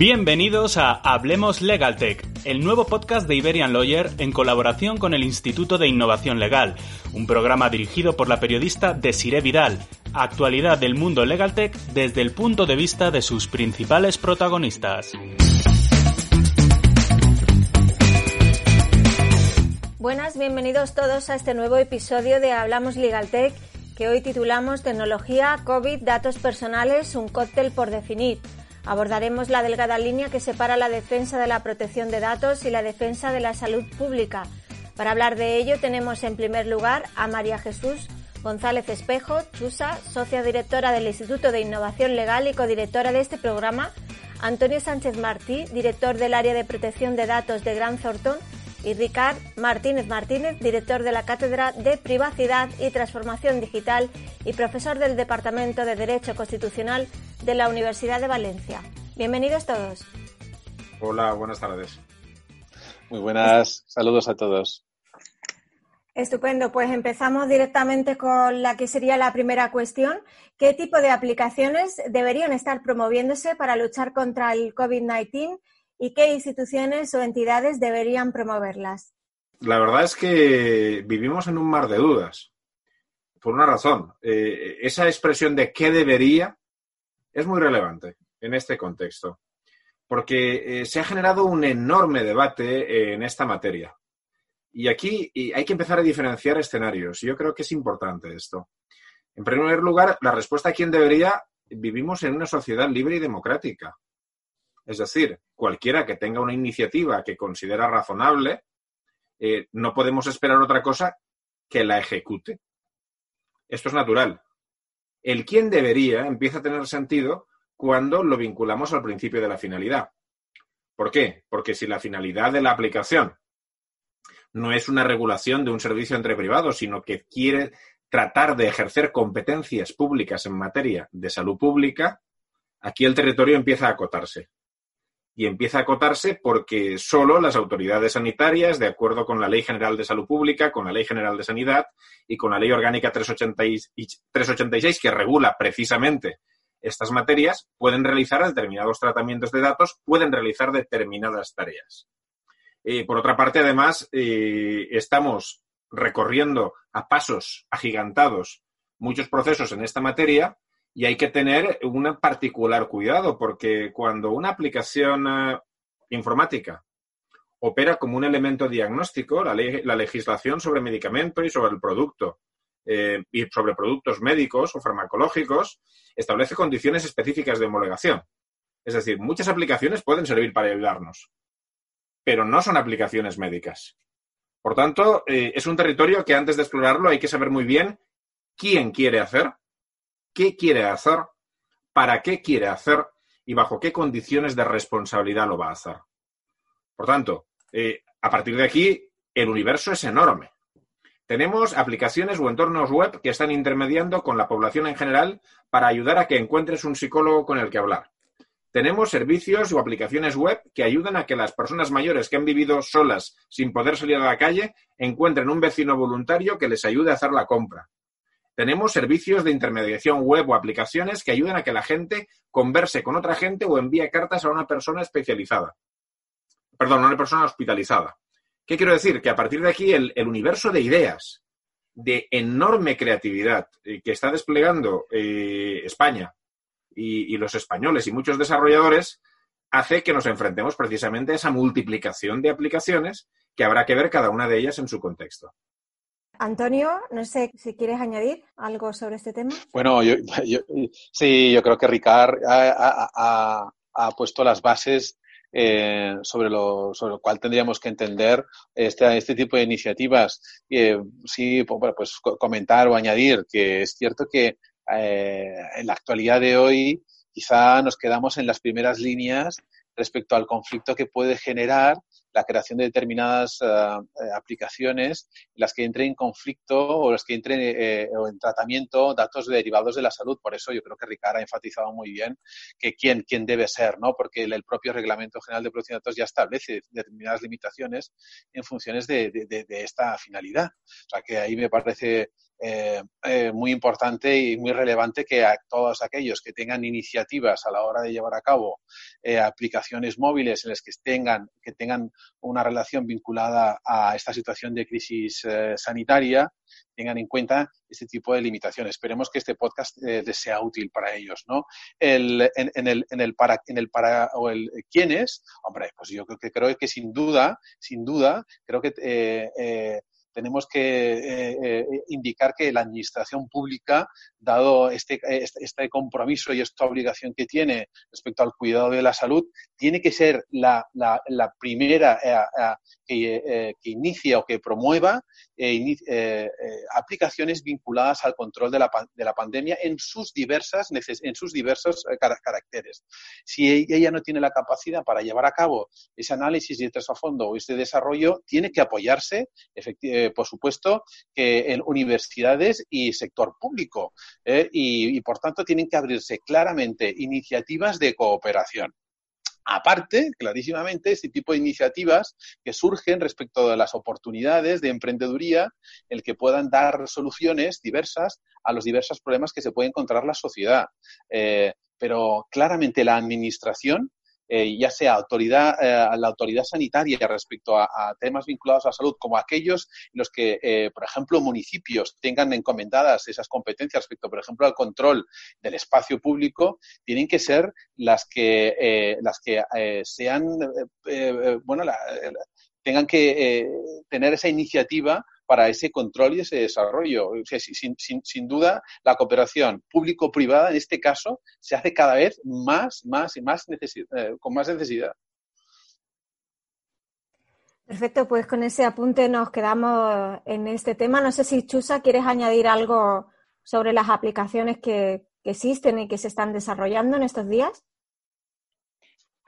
Bienvenidos a Hablemos Legal Tech, el nuevo podcast de Iberian Lawyer en colaboración con el Instituto de Innovación Legal, un programa dirigido por la periodista Desiree Vidal, actualidad del mundo Legal Tech desde el punto de vista de sus principales protagonistas. Buenas, bienvenidos todos a este nuevo episodio de Hablamos Legal Tech que hoy titulamos Tecnología, COVID, datos personales, un cóctel por definir. Abordaremos la delgada línea que separa la defensa de la protección de datos y la defensa de la salud pública. Para hablar de ello tenemos en primer lugar a María Jesús González Espejo, Chusa, socia directora del Instituto de Innovación Legal y codirectora de este programa, Antonio Sánchez Martí, director del área de protección de datos de Gran Thornton, y Ricard Martínez Martínez, director de la Cátedra de Privacidad y Transformación Digital y profesor del Departamento de Derecho Constitucional de la Universidad de Valencia. Bienvenidos todos. Hola, buenas tardes. Muy buenas, saludos a todos. Estupendo, pues empezamos directamente con la que sería la primera cuestión. ¿Qué tipo de aplicaciones deberían estar promoviéndose para luchar contra el COVID-19 y qué instituciones o entidades deberían promoverlas? La verdad es que vivimos en un mar de dudas. Por una razón. Eh, esa expresión de qué debería es muy relevante en este contexto. Porque eh, se ha generado un enorme debate en esta materia. Y aquí hay que empezar a diferenciar escenarios. Yo creo que es importante esto. En primer lugar, la respuesta a quién debería, vivimos en una sociedad libre y democrática. Es decir, cualquiera que tenga una iniciativa que considera razonable, eh, no podemos esperar otra cosa que la ejecute. Esto es natural. El quién debería empieza a tener sentido cuando lo vinculamos al principio de la finalidad. ¿Por qué? Porque si la finalidad de la aplicación no es una regulación de un servicio entre privados, sino que quiere tratar de ejercer competencias públicas en materia de salud pública, aquí el territorio empieza a acotarse y empieza a acotarse porque solo las autoridades sanitarias, de acuerdo con la Ley General de Salud Pública, con la Ley General de Sanidad y con la Ley Orgánica 386 que regula precisamente estas materias, pueden realizar determinados tratamientos de datos, pueden realizar determinadas tareas. Eh, por otra parte, además, eh, estamos recorriendo a pasos agigantados muchos procesos en esta materia y hay que tener un particular cuidado porque cuando una aplicación eh, informática opera como un elemento diagnóstico, la, la legislación sobre medicamento y sobre el producto eh, y sobre productos médicos o farmacológicos establece condiciones específicas de homologación. Es decir, muchas aplicaciones pueden servir para ayudarnos, pero no son aplicaciones médicas. Por tanto, eh, es un territorio que antes de explorarlo hay que saber muy bien quién quiere hacer qué quiere hacer, para qué quiere hacer y bajo qué condiciones de responsabilidad lo va a hacer. Por tanto, eh, a partir de aquí, el universo es enorme. Tenemos aplicaciones o entornos web que están intermediando con la población en general para ayudar a que encuentres un psicólogo con el que hablar. Tenemos servicios o aplicaciones web que ayudan a que las personas mayores que han vivido solas sin poder salir a la calle encuentren un vecino voluntario que les ayude a hacer la compra. Tenemos servicios de intermediación web o aplicaciones que ayudan a que la gente converse con otra gente o envíe cartas a una persona especializada. Perdón, a una persona hospitalizada. ¿Qué quiero decir? Que a partir de aquí el, universo de ideas, de enorme creatividad eh, que está desplegando eh, España y, y los españoles y muchos desarrolladores, hace que nos enfrentemos precisamente a esa multiplicación de aplicaciones que habrá que ver cada una de ellas en su contexto. Antonio, no sé si quieres añadir algo sobre este tema. Bueno, yo, sí, yo creo que Ricard ha, puesto las bases eh, sobre, lo, sobre lo cual tendríamos que entender este, este tipo de iniciativas. Eh, sí, pues comentar o añadir que es cierto que eh, en la actualidad de hoy quizá nos quedamos en las primeras líneas respecto al conflicto que puede generar la creación de determinadas eh, aplicaciones las que entre en conflicto o las que entre eh, o en tratamiento datos derivados de la salud. Por eso yo creo que Ricardo ha enfatizado muy bien que quién, quién debe ser, ¿no? Porque el, propio Reglamento General de Protección de Datos ya establece determinadas limitaciones en funciones de, de, esta finalidad. O sea que ahí me parece eh, eh, muy importante y muy relevante que a todos aquellos que tengan iniciativas a la hora de llevar a cabo aplicaciones móviles en las que tengan, que tengan una relación vinculada a esta situación de crisis sanitaria, tengan en cuenta este tipo de limitaciones. Esperemos que este podcast sea útil para ellos, ¿no? El, en, el, en, el, para, en el para o el quién es, hombre, pues yo creo que creo que sin duda, sin duda, creo que tenemos que eh, eh, indicar que la administración pública, dado este, este, este, compromiso y esta obligación que tiene respecto al cuidado de la salud, tiene que ser la, la, la primera eh, que, que, inicia o que promueva aplicaciones vinculadas al control de la, de la pandemia en sus diversas en sus diversos caracteres. Si ella no tiene la capacidad para llevar a cabo ese análisis y este a fondo o este desarrollo, tiene que apoyarse eh, por supuesto, que en universidades y sector público. ¿eh? y, por tanto, tienen que abrirse claramente iniciativas de cooperación. Aparte, clarísimamente, este tipo de iniciativas que surgen respecto de las oportunidades de emprendeduría, el que puedan dar soluciones diversas a los diversos problemas que se puede encontrar la sociedad. Eh, pero claramente la administración eh, ya sea autoridad, eh, la autoridad sanitaria respecto a, temas vinculados a la salud, como aquellos en los que, eh, por ejemplo, municipios tengan encomendadas esas competencias respecto, por ejemplo, al control del espacio público, tienen que ser las que, las que sean, bueno, tengan que tener esa iniciativa para ese control y ese desarrollo. sin, duda, la cooperación público-privada en este caso se hace cada vez más, más y más eh, con más necesidad. Perfecto, pues con ese apunte nos quedamos en este tema. No sé si Chusa quieres añadir algo sobre las aplicaciones que existen y que se están desarrollando en estos días.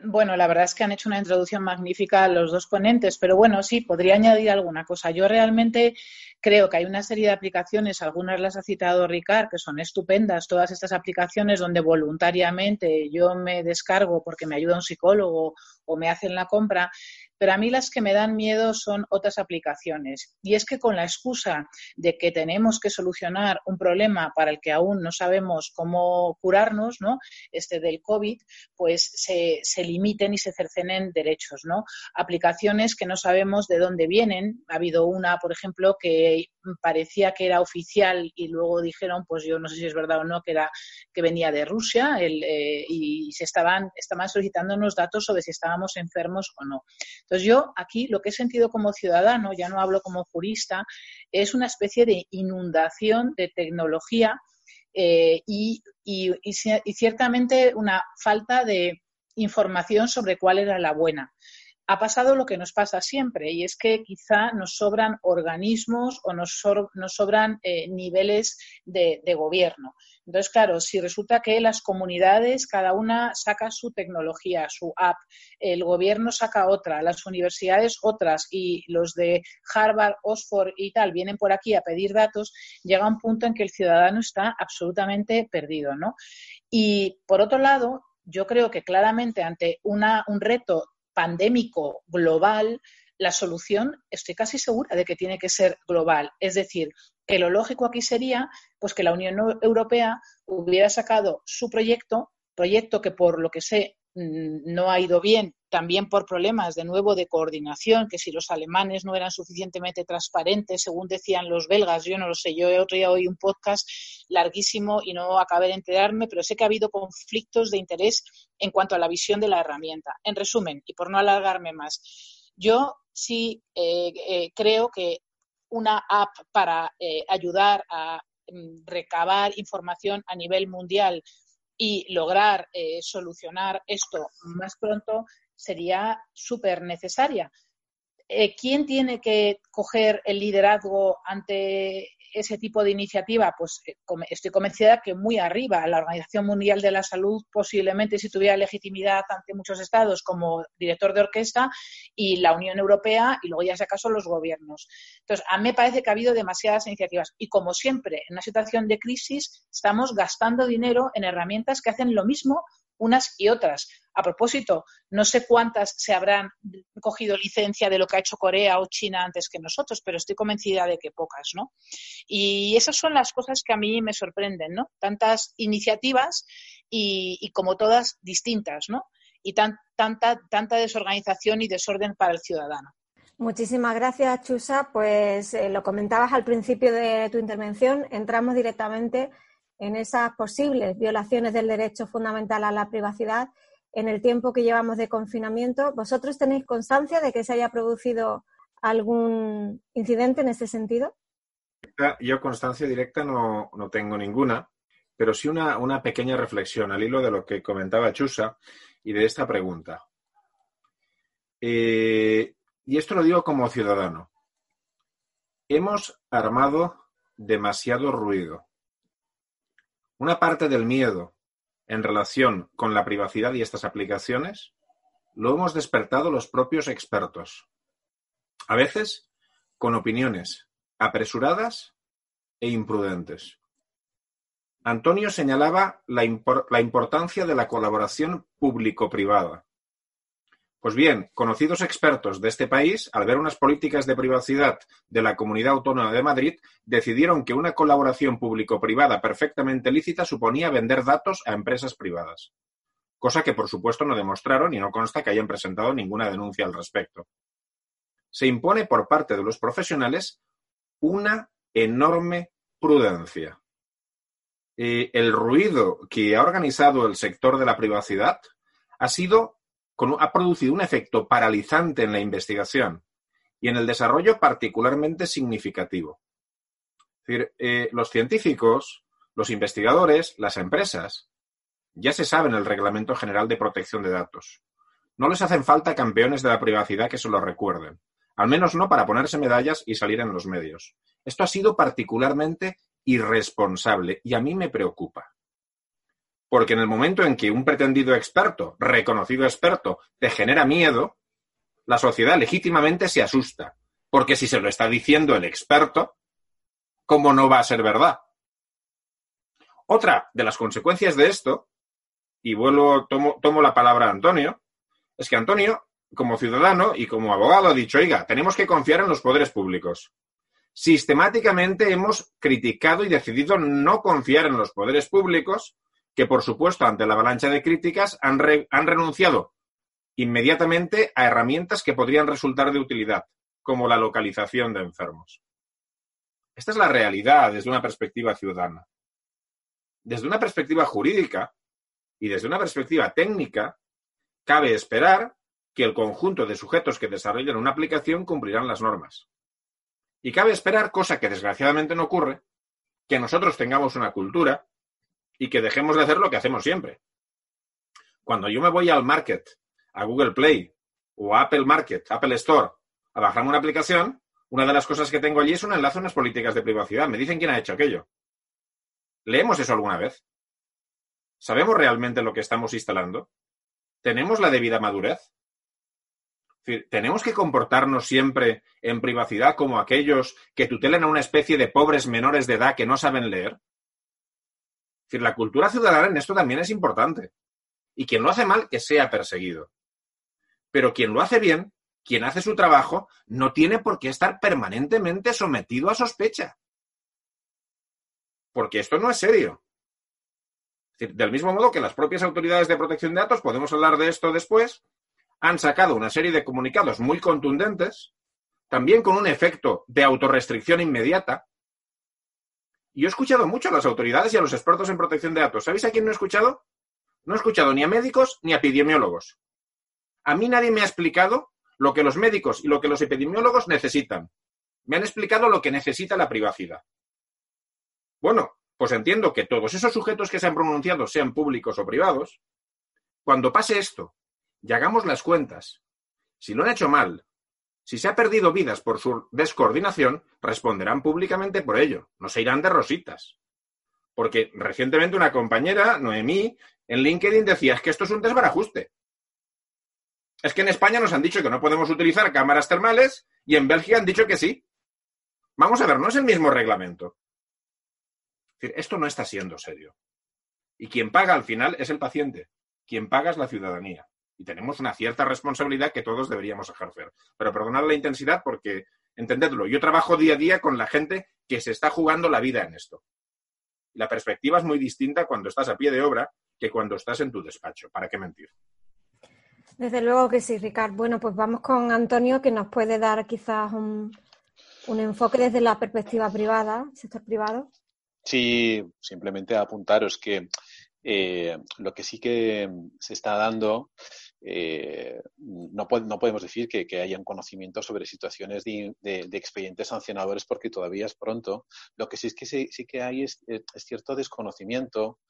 Bueno, la verdad es que han hecho una introducción magnífica los dos ponentes, pero bueno, sí, podría añadir alguna cosa. Yo realmente creo que hay una serie de aplicaciones, algunas las ha citado Ricard, que son estupendas, todas estas aplicaciones donde voluntariamente yo me descargo porque me ayuda un psicólogo o me hacen la compra, pero a mí las que me dan miedo son otras aplicaciones. Y es que con la excusa de que tenemos que solucionar un problema para el que aún no sabemos cómo curarnos, ¿no? Este del COVID, pues se, se limiten y se cercenen derechos, ¿no? Aplicaciones que no sabemos de dónde vienen. Ha habido una, por ejemplo, que parecía que era oficial y luego dijeron, pues yo no sé si es verdad o no, que era que venía de Rusia eh, y se estaban, estaban solicitando unos datos sobre si estábamos enfermos o no. Entonces yo aquí lo que he sentido como ciudadano, ya no hablo como jurista, es una especie de inundación de tecnología eh, y, ciertamente una falta de información sobre cuál era la buena ha pasado lo que nos pasa siempre y es que quizá nos sobran organismos o nos, sobran eh, niveles de, gobierno. Entonces, claro, si resulta que las comunidades, cada una saca su tecnología, su app, el gobierno saca otra, las universidades otras y los de Harvard, Oxford y tal vienen por aquí a pedir datos, llega un punto en que el ciudadano está absolutamente perdido, ¿no? Y por otro lado, yo creo que claramente ante un reto pandémico global, la solución estoy casi segura de que tiene que ser global. Es decir, que lo lógico aquí sería pues que la Unión Europea hubiera sacado su proyecto, proyecto que por lo que sé no ha ido bien, también por problemas de nuevo de coordinación, que si los alemanes no eran suficientemente transparentes, según decían los belgas, yo no lo sé, yo otro día oí un podcast larguísimo y no acabé de enterarme, pero sé que ha habido conflictos de interés en cuanto a la visión de la herramienta. En resumen, y por no alargarme más, yo sí eh, eh, creo que una app para eh, ayudar a mm, recabar información a nivel mundial y lograr solucionar esto más pronto sería súper necesaria. Eh, ¿Quién tiene que coger el liderazgo ante ese tipo de iniciativa? Pues eh, estoy convencida que muy arriba, la Organización Mundial de la Salud posiblemente si tuviera legitimidad ante muchos estados como director de orquesta y la Unión Europea y luego ya si acaso los gobiernos. Entonces, a mí me parece que ha habido demasiadas iniciativas y como siempre, en una situación de crisis estamos gastando dinero en herramientas que hacen lo mismo unas y otras. A propósito, no sé cuántas se habrán cogido licencia de lo que ha hecho Corea o China antes que nosotros, pero estoy convencida de que pocas, ¿no? Y esas son las cosas que a mí me sorprenden, ¿no? Tantas iniciativas y, como todas distintas, ¿no? Y tanta, tanta desorganización y desorden para el ciudadano. Muchísimas gracias, Chusa. Pues eh, lo comentabas al principio de tu intervención. Entramos directamente en esas posibles violaciones del derecho fundamental a la privacidad en el tiempo que llevamos de confinamiento. ¿Vosotros tenéis constancia de que se haya producido algún incidente en ese sentido? Yo constancia directa no, tengo ninguna, pero sí una, una, pequeña reflexión al hilo de lo que comentaba Chusa y de esta pregunta. Eh, y esto lo digo como ciudadano. Hemos armado demasiado ruido. Una parte del miedo en relación con la privacidad y estas aplicaciones lo hemos despertado los propios expertos. A veces con opiniones apresuradas e imprudentes. Antonio señalaba la, la importancia de la colaboración público-privada. Pues bien, conocidos expertos de este país, al ver unas políticas de privacidad de la Comunidad Autónoma de Madrid, decidieron que una colaboración público-privada perfectamente lícita suponía vender datos a empresas privadas. Cosa que, por supuesto, no demostraron y no consta que hayan presentado ninguna denuncia al respecto. Se impone por parte de los profesionales una enorme prudencia. Eh, el ruido que ha organizado el sector de la privacidad ha sido ha producido un efecto paralizante en la investigación y en el desarrollo particularmente significativo. Es decir, eh, los científicos, los investigadores, las empresas, ya se saben el Reglamento General de Protección de Datos. No les hacen falta campeones de la privacidad que se lo recuerden, al menos no para ponerse medallas y salir en los medios. Esto ha sido particularmente irresponsable y a mí me preocupa. Porque en el momento en que un pretendido experto, reconocido experto, te genera miedo, la sociedad legítimamente se asusta. Porque si se lo está diciendo el experto, ¿cómo no va a ser verdad? Otra de las consecuencias de esto, y vuelvo, tomo, tomo la palabra a Antonio, es que Antonio, como ciudadano y como abogado, ha dicho, oiga, tenemos que confiar en los poderes públicos. Sistemáticamente hemos criticado y decidido no confiar en los poderes públicos que, por supuesto, ante la avalancha de críticas, han, han renunciado inmediatamente a herramientas que podrían resultar de utilidad, como la localización de enfermos. Esta es la realidad desde una perspectiva ciudadana. Desde una perspectiva jurídica y desde una perspectiva técnica, cabe esperar que el conjunto de sujetos que desarrollan una aplicación cumplirán las normas. Y cabe esperar, cosa que desgraciadamente no ocurre, que nosotros tengamos una cultura y que dejemos de hacer lo que hacemos siempre. Cuando yo me voy al market, a Google Play o a Apple Market, Apple Store, a bajarme una aplicación, una de las cosas que tengo allí es un enlace a unas políticas de privacidad. Me dicen quién ha hecho aquello. ¿Leemos eso alguna vez? ¿Sabemos realmente lo que estamos instalando? ¿Tenemos la debida madurez? ¿Tenemos que comportarnos siempre en privacidad como aquellos que tutelan a una especie de pobres menores de edad que no saben leer? Decir, la cultura ciudadana en esto también es importante. Y quien lo hace mal, que sea perseguido. Pero quien lo hace bien, quien hace su trabajo, no tiene por qué estar permanentemente sometido a sospecha. Porque esto no es serio. del mismo modo que las propias autoridades de protección de datos, podemos hablar de esto después, han sacado una serie de comunicados muy contundentes, también con un efecto de autorrestricción inmediata, yo he escuchado mucho a las autoridades y a los expertos en protección de datos. ¿Sabéis a quién no he escuchado? No he escuchado ni a médicos ni a epidemiólogos. A mí nadie me ha explicado lo que los médicos y lo que los epidemiólogos necesitan. Me han explicado lo que necesita la privacidad. Bueno, pues entiendo que todos esos sujetos que se han pronunciado, sean públicos o privados, cuando pase esto y hagamos las cuentas, si lo han hecho mal, si se ha perdido vidas por su descoordinación, responderán públicamente por ello, no se irán de rositas. Porque recientemente una compañera, Noemí, en LinkedIn decía, es que esto es un desbarajuste. Es que en España nos han dicho que no podemos utilizar cámaras termales y en Bélgica han dicho que sí. Vamos a ver, no es el mismo reglamento. esto no está siendo serio. Y quien paga al final es el paciente, quien paga es la ciudadanía. Y tenemos una cierta responsabilidad que todos deberíamos ejercer. Pero perdonad la intensidad porque, entendedlo, yo trabajo día a día con la gente que se está jugando la vida en esto. La perspectiva es muy distinta cuando estás a pie de obra que cuando estás en tu despacho. ¿Para qué mentir? Desde luego que sí, Ricardo. Bueno, pues vamos con Antonio, que nos puede dar quizás un, un enfoque desde la perspectiva privada, sector privado. Sí, simplemente apuntaros que eh, lo que sí que se está dando, eh, no, podemos decir que, haya un conocimiento sobre situaciones de, expedientes sancionadores porque todavía es pronto. Lo que sí es que sí, que hay es, cierto desconocimiento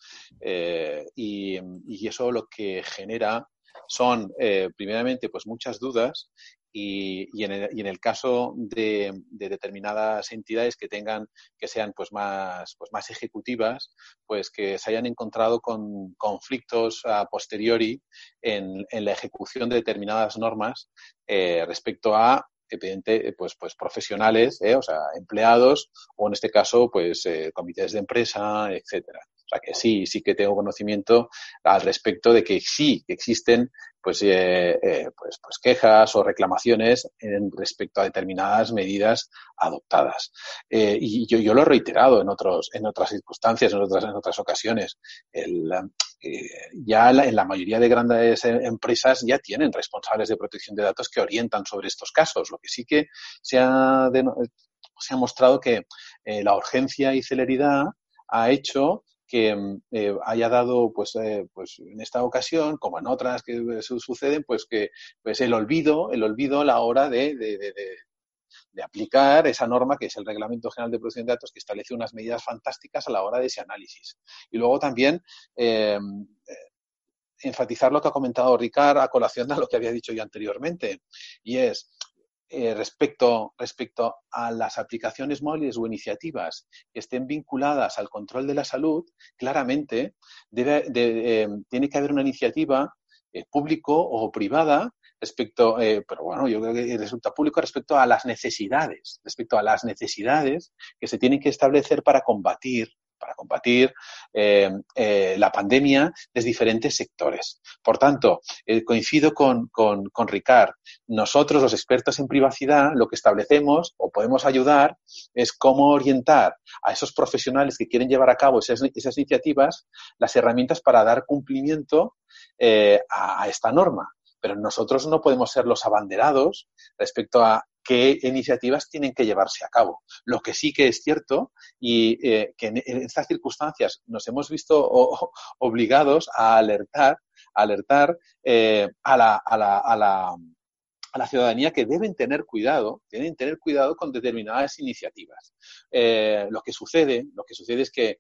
eh, y, y, eso lo que genera son, primeramente, pues muchas dudas y, y, en el, y, en el, caso de, de, determinadas entidades que tengan, que sean pues más, pues más ejecutivas, pues que se hayan encontrado con conflictos a posteriori en, en la ejecución de determinadas normas eh, respecto a evidente, pues, pues profesionales, ¿eh? o sea, empleados, o en este caso, pues eh, comités de empresa, etcétera sea que sí, sí que tengo conocimiento al respecto de que sí existen pues, eh, eh, pues, pues quejas o reclamaciones en respecto a determinadas medidas adoptadas. Eh, y yo, yo, lo he reiterado en, otros, en otras circunstancias, en otras, en otras ocasiones. El, ya en la mayoría de grandes empresas ya tienen responsables de protección de datos que orientan sobre estos casos. Lo que sí que se ha, se ha mostrado que la urgencia y celeridad ha hecho que mm, eh, haya dado, pues, eh, pues en esta ocasión, como en otras que suceden, pues que pues el olvido, el olvido a la hora de, de, de, aplicar esa norma que es el Reglamento General de Protección de Datos que establece unas medidas fantásticas a la hora de ese análisis. Y luego también eh, enfatizar lo que ha comentado Ricard a colación de lo que había dicho yo anteriormente, y es eh, respecto, respecto a las aplicaciones móviles o iniciativas que estén vinculadas al control de la salud, claramente debe, eh, tiene que haber una iniciativa eh, público o privada respecto, pero bueno, yo creo que resulta público respecto a las necesidades, respecto a las necesidades que se tienen que establecer para combatir para combatir eh, eh, la pandemia desde diferentes sectores. Por tanto, eh, coincido con, con, con, Ricard. Nosotros, los expertos en privacidad, lo que establecemos o podemos ayudar es cómo orientar a esos profesionales que quieren llevar a cabo esas, esas iniciativas las herramientas para dar cumplimiento a, a esta norma pero nosotros no podemos ser los abanderados respecto a qué iniciativas tienen que llevarse a cabo. Lo que sí que es cierto y eh, que en, estas circunstancias nos hemos visto obligados a alertar, alertar eh, a, la, a, la, a, la, a, la, ciudadanía que deben tener cuidado, deben tener cuidado con determinadas iniciativas. Eh, lo que sucede, lo que sucede es que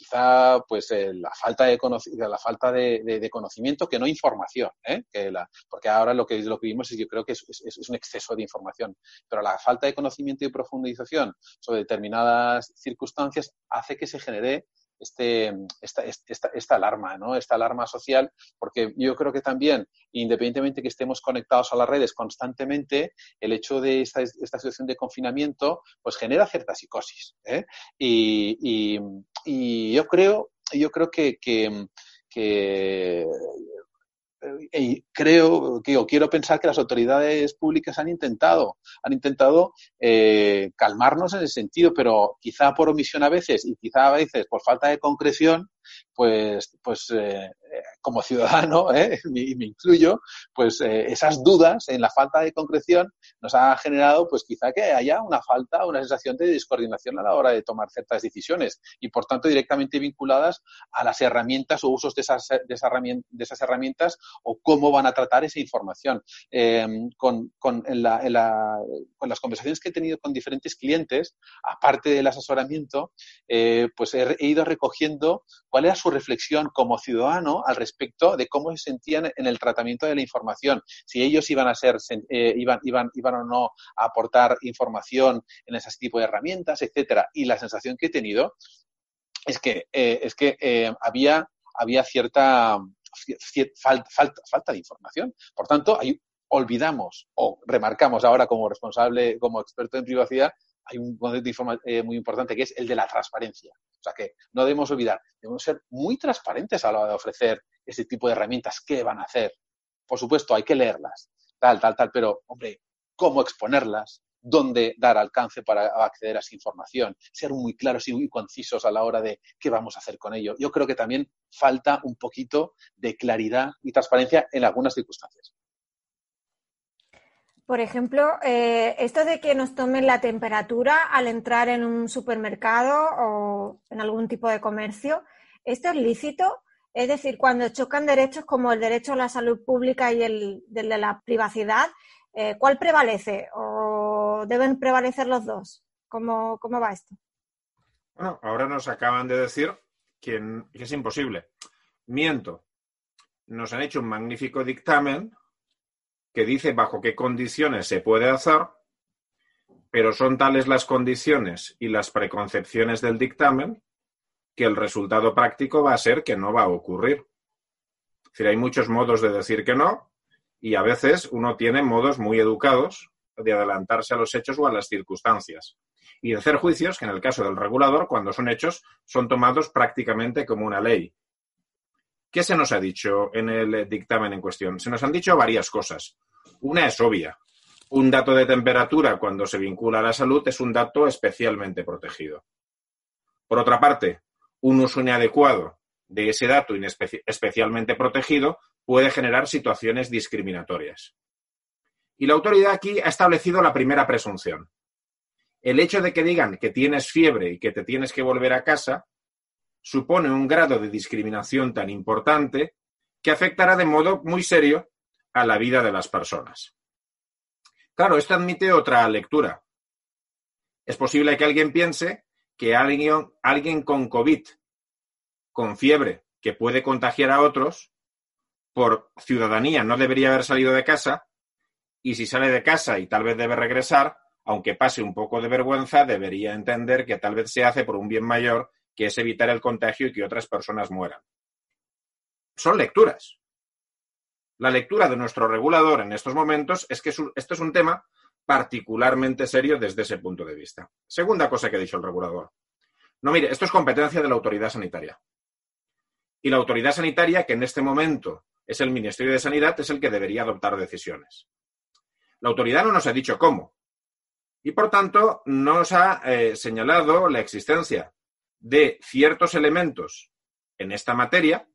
quizá pues eh, la falta de la falta de, conocimiento que no información ¿eh? que la, porque ahora lo que lo que vimos es yo creo que es, es, un exceso de información pero la falta de conocimiento y profundización sobre determinadas circunstancias hace que se genere este, esta, esta, esta, alarma, ¿no? Esta alarma social, porque yo creo que también, independientemente que estemos conectados a las redes constantemente, el hecho de esta, esta situación de confinamiento, pues genera cierta psicosis. ¿eh? Y, y, y, yo creo, yo creo que, que, que y creo que o quiero pensar que las autoridades públicas han intentado, han intentado eh, calmarnos en ese sentido, pero quizá por omisión a veces y quizá a veces por falta de concreción, pues, pues eh, como ciudadano, ¿eh? y me incluyo, pues eh, esas dudas en la falta de concreción nos ha generado, pues quizá que haya una falta, una sensación de descoordinación a la hora de tomar ciertas decisiones y, por tanto, directamente vinculadas a las herramientas o usos de esas, de esas, herramientas, o cómo van a tratar esa información. Em, con, con, en la, en la, con las conversaciones que he tenido con diferentes clientes, aparte del asesoramiento, eh, pues he, he ido recogiendo cuál era su reflexión como ciudadano al respecto de cómo se sentían en el tratamiento de la información, si ellos iban a ser, eh, iban, iban, iban o no a aportar información en ese tipo de herramientas, etcétera. Y la sensación que he tenido es que, eh, es que eh, había, había cierta falta, falta, de información. Por tanto, olvidamos o remarcamos ahora como responsable, como experto en privacidad, hay un concepto eh, muy importante que es el de la transparencia. O sea que no debemos olvidar, debemos ser muy transparentes a la hora de ofrecer ese tipo de herramientas, qué van a hacer. Por supuesto, hay que leerlas, tal, tal, tal, pero, hombre, cómo exponerlas, dónde dar alcance para acceder a esa información, ser muy claros y muy concisos a la hora de qué vamos a hacer con ello. Yo creo que también falta un poquito de claridad y transparencia en algunas circunstancias. Por ejemplo, eh, esto de que nos tomen la temperatura al entrar en un supermercado o en algún tipo de comercio, ¿esto es lícito? Es decir, cuando chocan derechos como el derecho a la salud pública y el, de la privacidad, eh, ¿cuál prevalece? ¿O deben prevalecer los dos? ¿Cómo, ¿Cómo, va esto? Bueno, ahora nos acaban de decir que es imposible. Miento. Nos han hecho un magnífico dictamen que dice bajo qué condiciones se puede hacer, pero son tales las condiciones y las preconcepciones del dictamen que el resultado práctico va a ser que no va a ocurrir. Es decir, hay muchos modos de decir que no y a veces uno tiene modos muy educados de adelantarse a los hechos o a las circunstancias y de hacer juicios que en el caso del regulador, cuando son hechos, son tomados prácticamente como una ley. ¿Qué se nos ha dicho en el dictamen en cuestión? Se nos han dicho varias cosas. Una es obvia. Un dato de temperatura cuando se vincula a la salud es un dato especialmente protegido. Por otra parte, un uso inadecuado de ese dato especialmente protegido puede generar situaciones discriminatorias. Y la autoridad aquí ha establecido la primera presunción. El hecho de que digan que tienes fiebre y que te tienes que volver a casa supone un grado de discriminación tan importante que afectará de modo muy serio a la vida de las personas. Claro, esto admite otra lectura. Es posible que alguien piense que alguien, alguien con COVID, con fiebre, que puede contagiar a otros, por ciudadanía no debería haber salido de casa, y si sale de casa y tal vez debe regresar, aunque pase un poco de vergüenza, debería entender que tal vez se hace por un bien mayor que es evitar el contagio y que otras personas mueran. Son lecturas. La lectura de nuestro regulador en estos momentos es que esto es un tema particularmente serio desde ese punto de vista. Segunda cosa que ha dicho el regulador. No, mire, esto es competencia de la autoridad sanitaria. Y la autoridad sanitaria, que en este momento es el Ministerio de Sanidad, es el que debería adoptar decisiones. La autoridad no nos ha dicho cómo. Y por tanto, nos ha eh, señalado la existencia de ciertos elementos en esta materia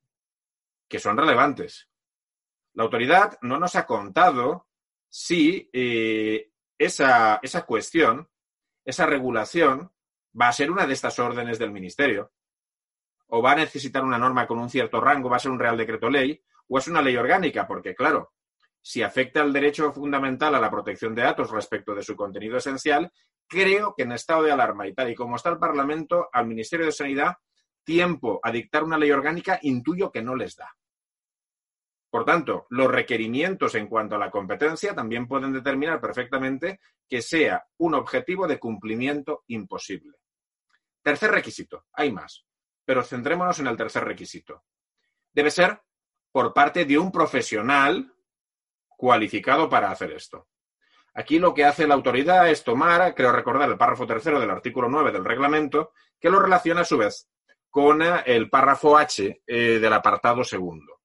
que son relevantes. La autoridad no nos ha contado si eh, esa, esa cuestión, esa regulación, va a ser una de estas órdenes del Ministerio, o va a necesitar una norma con un cierto rango, va a ser un Real Decreto Ley, o es una ley orgánica, porque claro, si afecta el derecho fundamental a la protección de datos respecto de su contenido esencial, creo que en estado de alarma y tal y como está el Parlamento, al Ministerio de Sanidad, tiempo a dictar una ley orgánica, intuyo que no les da. Por tanto, los requerimientos en cuanto a la competencia también pueden determinar perfectamente que sea un objetivo de cumplimiento imposible. Tercer requisito, hay más, pero centrémonos en el tercer requisito. Debe ser por parte de un profesional cualificado para hacer esto. Aquí lo que hace la autoridad es tomar, creo recordar, el párrafo tercero del artículo 9 del reglamento, que lo relaciona a su vez con eh, el párrafo H eh, del apartado segundo.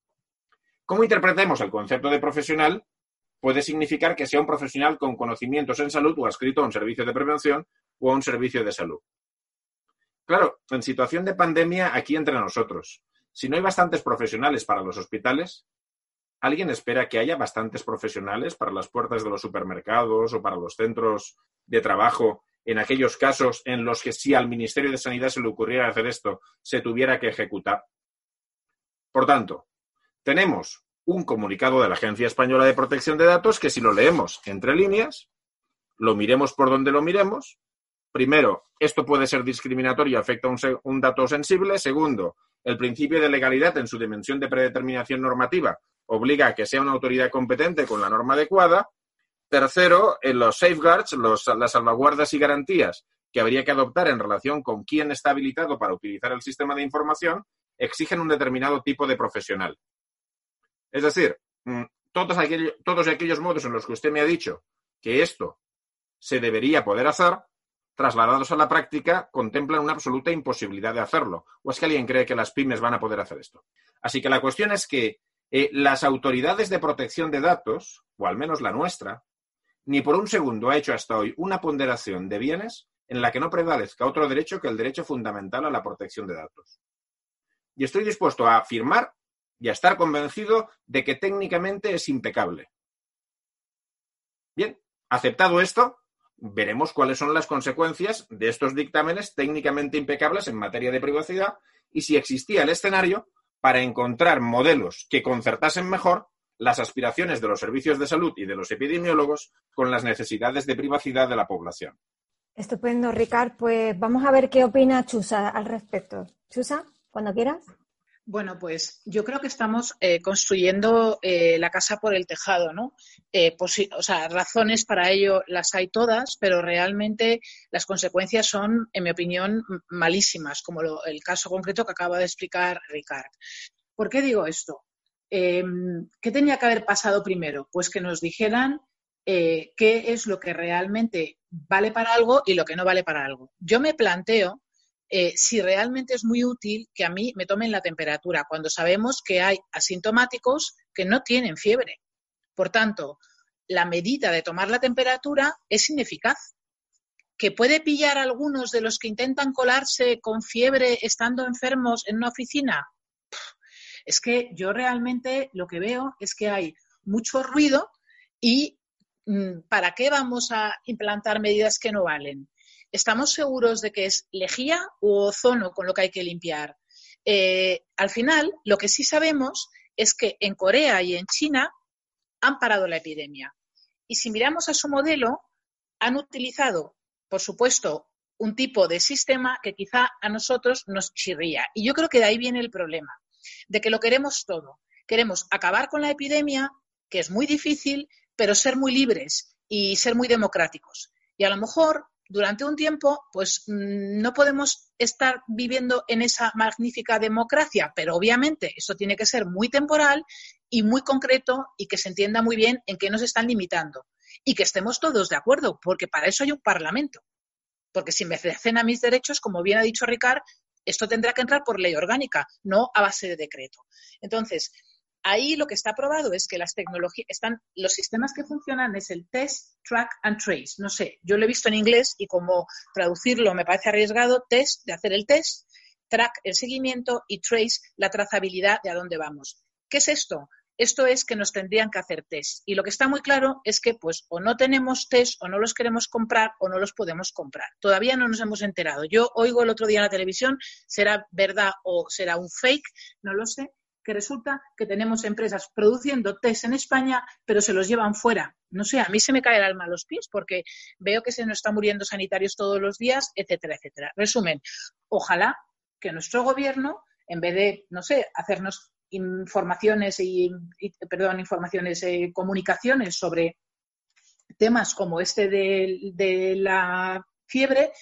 ¿Cómo interpretemos el concepto de profesional? Puede significar que sea un profesional con conocimientos en salud o adscrito a un servicio de prevención o a un servicio de salud. Claro, en situación de pandemia, aquí entre nosotros, si no hay bastantes profesionales para los hospitales, ¿Alguien espera que haya bastantes profesionales para las puertas de los supermercados o para los centros de trabajo en aquellos casos en los que si al Ministerio de Sanidad se le ocurriera hacer esto, se tuviera que ejecutar? Por tanto, tenemos un comunicado de la Agencia Española de Protección de Datos que si lo leemos entre líneas, lo miremos por donde lo miremos, primero, esto puede ser discriminatorio y afecta a un, un dato sensible. Segundo, el principio de legalidad en su dimensión de predeterminación normativa obliga a que sea una autoridad competente con la norma adecuada. Tercero, en los safeguards, las salvaguardas y garantías que habría que adoptar en relación con quién está habilitado para utilizar el sistema de información, exigen un determinado tipo de profesional. Es decir, mm, todos todos aquellos modos en los que usted me ha dicho que esto se debería poder hacer, trasladados a la práctica, contemplan una absoluta imposibilidad de hacerlo. ¿O es que alguien cree que las pymes van a poder hacer esto? Así que la cuestión es que eh, las autoridades de protección de datos, o al menos la nuestra, ni por un segundo ha hecho hasta hoy una ponderación de bienes en la que no prevalezca otro derecho que el derecho fundamental a la protección de datos. Y estoy dispuesto a afirmar y a estar convencido de que técnicamente es impecable. Bien, aceptado esto, veremos cuáles son las consecuencias de estos dictámenes técnicamente impecables en materia de privacidad y si existía el escenario para encontrar modelos que concertasen mejor las aspiraciones de los servicios de salud y de los epidemiólogos con las necesidades de privacidad de la población. Estupendo, Ricard. Pues vamos a ver qué opina Chusa al respecto. Chusa, cuando quieras. Bueno, pues yo creo que estamos eh, construyendo eh, la casa por el tejado, ¿no? Eh, o sea, razones para ello las hay todas, pero realmente las consecuencias son, en mi opinión, malísimas, como el caso concreto que acaba de explicar Ricard. ¿Por qué digo esto? Em, ¿Qué tenía que haber pasado primero? Pues que nos dijeran qué es lo que realmente vale para algo y lo que no vale para algo. Yo me planteo eh, si realmente es muy útil que a mí me tomen la temperatura, cuando sabemos que hay asintomáticos que no tienen fiebre. Por tanto, la medida de tomar la temperatura es ineficaz. ¿Que puede pillar a algunos de los que intentan colarse con fiebre estando enfermos en una oficina? Es que yo realmente lo que veo es que hay mucho ruido y mm, ¿para qué vamos a implantar medidas que no valen? ¿Estamos seguros de que es lejía u ozono con lo que hay que limpiar? Eh, al final, lo que sí sabemos es que en Corea y en China han parado la epidemia. Y si miramos a su modelo, han utilizado, por supuesto, un tipo de sistema que quizá a nosotros nos chirría. Y yo creo que de ahí viene el problema, de que lo queremos todo. Queremos acabar con la epidemia, que es muy difícil, pero ser muy libres y ser muy democráticos. Y a lo mejor durante un tiempo, pues mm, no podemos estar viviendo en esa magnífica democracia, pero obviamente eso tiene que ser muy temporal y muy concreto y que se entienda muy bien en qué nos están limitando y que estemos todos de acuerdo, porque para eso hay un parlamento. Porque si me ceden a mis derechos, como bien ha dicho Ricard, esto tendrá que entrar por ley orgánica, no a base de decreto. Entonces, Ahí lo que está probado es que las tecnologías están, los sistemas que funcionan es el test, track and trace. No sé, yo lo he visto en inglés y como traducirlo me parece arriesgado, test de hacer el test, track el seguimiento y trace la trazabilidad de a dónde vamos. ¿Qué es esto? Esto es que nos tendrían que hacer test. Y lo que está muy claro es que pues o no tenemos test o no los queremos comprar o no los podemos comprar. Todavía no nos hemos enterado. Yo oigo el otro día en la televisión, será verdad o será un fake, no lo sé, que resulta que tenemos empresas produciendo test en España, pero se los llevan fuera. No sé, a mí se me cae el alma a los pies porque veo que se nos están muriendo sanitarios todos los días, etcétera, etcétera. Resumen, ojalá que nuestro gobierno, en vez de, no sé, hacernos informaciones y, perdón, informaciones, eh, comunicaciones sobre temas como este de, de la fiebre,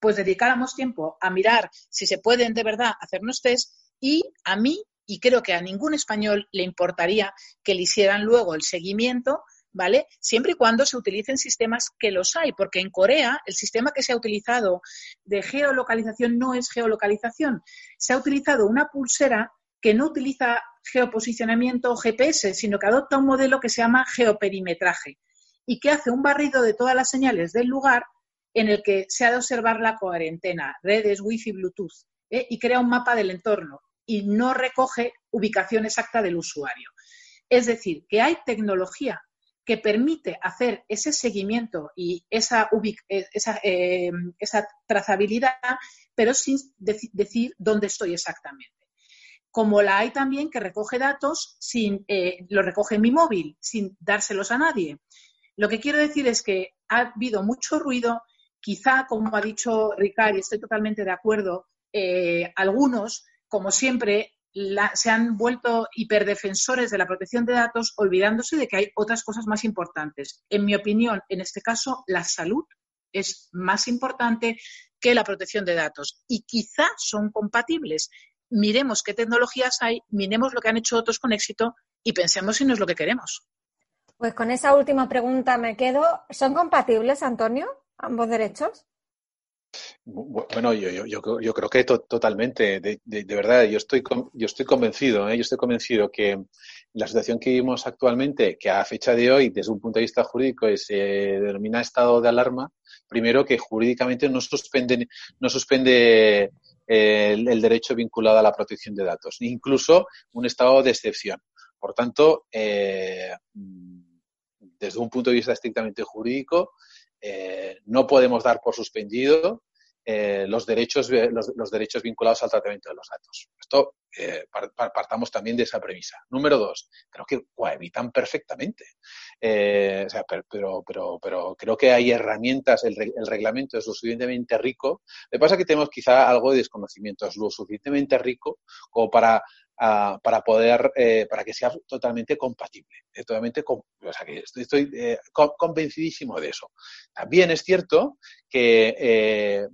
pues dedicáramos tiempo a mirar si se pueden de verdad hacernos test y a mí y creo que a ningún español le importaría que le hicieran luego el seguimiento, ¿vale? Siempre y cuando se utilicen sistemas que los hay, porque en Corea el sistema que se ha utilizado de geolocalización no es geolocalización, se ha utilizado una pulsera que no utiliza geoposicionamiento o GPS, sino que adopta un modelo que se llama geoperimetraje y que hace un barrido de todas las señales del lugar en el que se ha de observar la cuarentena, redes, wifi, bluetooth, ¿eh? y crea un mapa del entorno y no recoge ubicación exacta del usuario. Es decir, que hay tecnología que permite hacer ese seguimiento y esa, eh, eh, esa, trazabilidad, pero sin decir dónde estoy exactamente. Como la hay también que recoge datos sin, eh, lo recoge mi móvil, sin dárselos a nadie. Lo que quiero decir es que ha habido mucho ruido, quizá, como ha dicho Ricard, y estoy totalmente de acuerdo, algunos como siempre, se han vuelto hiperdefensores de la protección de datos, olvidándose de que hay otras cosas más importantes. En mi opinión, en este caso, la salud es más importante que la protección de datos y quizá son compatibles. Miremos qué tecnologías hay, miremos lo que han hecho otros con éxito y pensemos si no es lo que queremos. Pues con esa última pregunta me quedo. ¿Son compatibles, Antonio, ambos derechos? Bueno, yo, yo, creo que totalmente, de, verdad, yo estoy, yo estoy convencido, ¿eh? yo estoy convencido que la situación que vivimos actualmente, que a fecha de hoy, desde un punto de vista jurídico, se denomina estado de alarma, primero que jurídicamente no suspende, no suspende eh, el, derecho vinculado a la protección de datos, incluso un estado de excepción. Por tanto, eh, desde un punto de vista estrictamente jurídico, eh, no podemos dar por suspendido eh, los, derechos, los, derechos vinculados al tratamiento de los datos. Esto eh, partamos también de esa premisa. Número dos, creo que cohabitan perfectamente. o sea, pero, pero, pero, creo que hay herramientas, el, el, reglamento es lo suficientemente rico. Lo que pasa es que tenemos quizá algo de desconocimiento, es lo suficientemente rico como para para poder, eh, para que sea totalmente compatible. Eh, totalmente, o sea, que estoy, eh, convencidísimo de eso. También es cierto que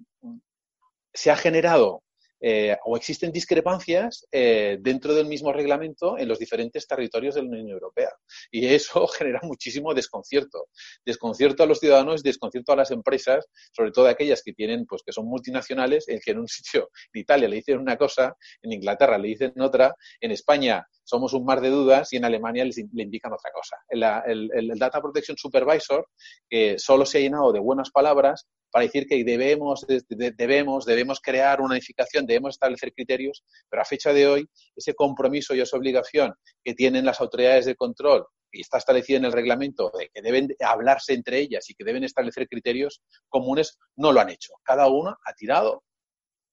se ha generado eh, o existen discrepancias eh, dentro del mismo reglamento en los diferentes territorios de la Unión Europea. Y eso genera muchísimo desconcierto. Desconcierto a los ciudadanos, desconcierto a las empresas, sobre todo aquellas que tienen, pues que son multinacionales, en que en un sitio, en Italia le dicen una cosa, en Inglaterra le dicen otra, en España somos un mar de dudas y en Alemania le indican otra cosa. El, el, Data Protection Supervisor, que solo se ha llenado de buenas palabras, para decir que debemos, debemos, debemos crear una edificación, debemos establecer criterios, pero a fecha de hoy ese compromiso y esa obligación que tienen las autoridades de control y está establecido en el reglamento de que deben hablarse entre ellas y que deben establecer criterios comunes, no lo han hecho. Cada uno ha tirado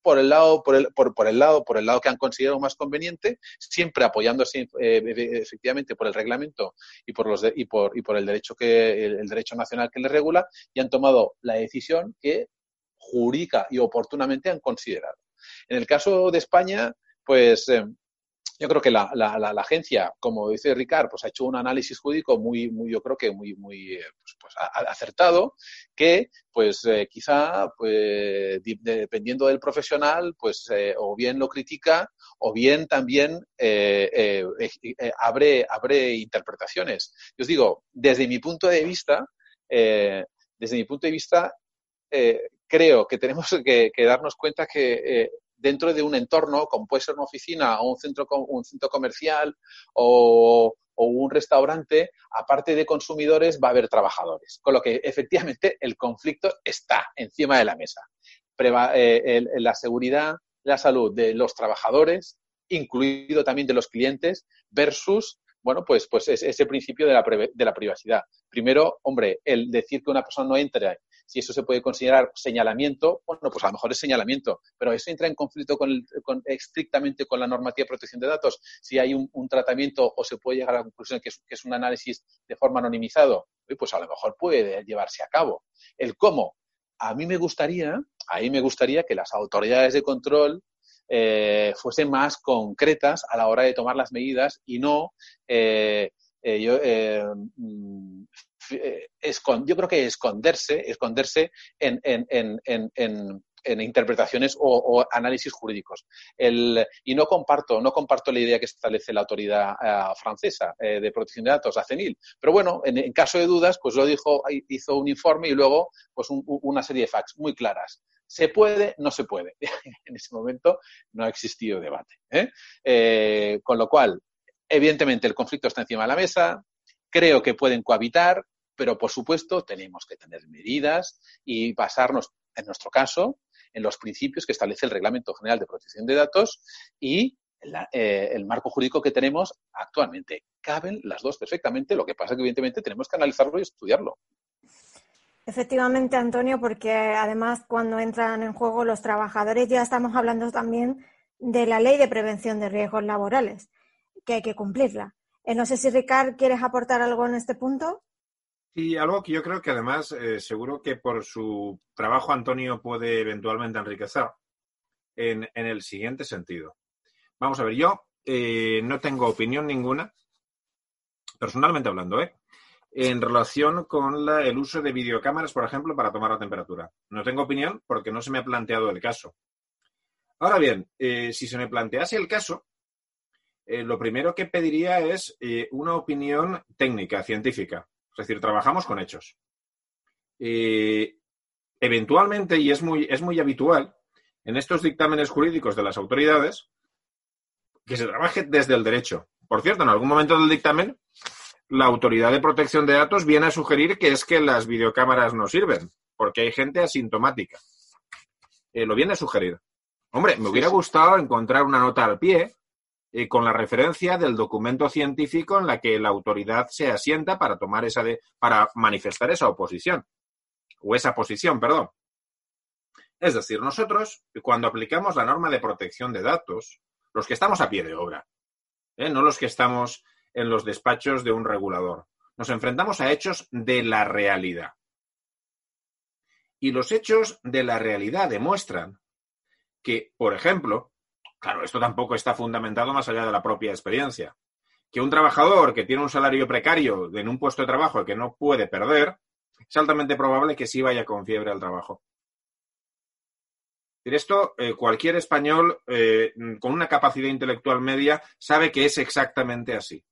por el lado, por el, por, por el lado, por el lado que han considerado más conveniente, siempre apoyándose eh, efectivamente por el reglamento y por los y por y por el derecho que el, derecho nacional que le regula y han tomado la decisión que jurídica y oportunamente han considerado. En el caso de España, pues eh, yo creo que la, la, agencia, como dice Ricard, pues ha hecho un análisis jurídico muy, muy yo creo que muy, muy eh, pues, pues acertado, que pues eh, quizá, pues, dependiendo del profesional, pues eh, o bien lo critica o bien también abre, abre interpretaciones. Yo os digo, desde mi punto de vista, desde mi punto de vista, creo que tenemos que darnos cuenta que dentro de un entorno, como puede ser una oficina o un centro, un centro comercial o, un restaurante, aparte de consumidores, va a haber trabajadores. Con lo que efectivamente el conflicto está encima de la mesa. Eh, la seguridad, la salud de los trabajadores, incluido también de los clientes, versus bueno, pues, pues ese principio de la, de la privacidad. Primero, hombre, el decir que una persona no entre si eso se puede considerar señalamiento, bueno, pues a lo mejor es señalamiento, pero eso entra en conflicto con, estrictamente con la normativa de protección de datos. Si hay un, tratamiento o se puede llegar a la conclusión que es, un análisis de forma anonimizado, pues a lo mejor puede llevarse a cabo. El cómo, a mí me gustaría, ahí me gustaría que las autoridades de control eh, fuesen más concretas a la hora de tomar las medidas y no eh, eh, yo, eh, yo creo que esconderse, esconderse en, interpretaciones o, análisis jurídicos. y no comparto, no comparto la idea que establece la autoridad eh, francesa eh, de protección de datos, la CENIL. Pero bueno, en, caso de dudas, pues lo dijo, hizo un informe y luego pues una serie de facts muy claras. ¿Se puede? No se puede. en ese momento no ha existido debate. con lo cual, evidentemente, el conflicto está encima de la mesa. Creo que pueden cohabitar pero por supuesto tenemos que tener medidas y basarnos, en nuestro caso, en los principios que establece el Reglamento General de Protección de Datos y eh, el marco jurídico que tenemos actualmente. Caben las dos perfectamente, lo que pasa es que evidentemente tenemos que analizarlo y estudiarlo. Efectivamente, Antonio, porque además cuando entran en juego los trabajadores ya estamos hablando también de la ley de prevención de riesgos laborales, que hay que cumplirla. Eh, no sé si Ricard quieres aportar algo en este punto. Y algo que yo creo que además, eh, seguro que por su trabajo Antonio puede eventualmente enriquecer en, el siguiente sentido. Vamos a ver, yo eh, no tengo opinión ninguna, personalmente hablando, ¿eh? en relación con el uso de videocámaras, por ejemplo, para tomar la temperatura. No tengo opinión porque no se me ha planteado el caso. Ahora bien, eh, si se me plantease el caso, lo primero que pediría es una opinión técnica, científica. Es decir, trabajamos con hechos. eventualmente, y es muy, es muy habitual, en estos dictámenes jurídicos de las autoridades, que se trabaje desde el derecho. Por cierto, en algún momento del dictamen, la Autoridad de Protección de Datos viene a sugerir que es que las videocámaras no sirven, porque hay gente asintomática. Eh, lo viene a sugerir. Hombre, me hubiera gustado encontrar una nota al pie eh, con la referencia del documento científico en la que la autoridad se asienta para tomar esa de, para manifestar esa oposición o esa posición, perdón. Es decir, nosotros cuando aplicamos la norma de protección de datos, los que estamos a pie de obra, ¿eh? no los que estamos en los despachos de un regulador, nos enfrentamos a hechos de la realidad. Y los hechos de la realidad demuestran que, por ejemplo, claro, esto tampoco está fundamentado más allá de la propia experiencia, que un trabajador que tiene un salario precario en un puesto de trabajo que no puede perder, es altamente probable que sí vaya con fiebre al trabajo. Esto eh, cualquier español eh, con una capacidad intelectual media sabe que es exactamente así.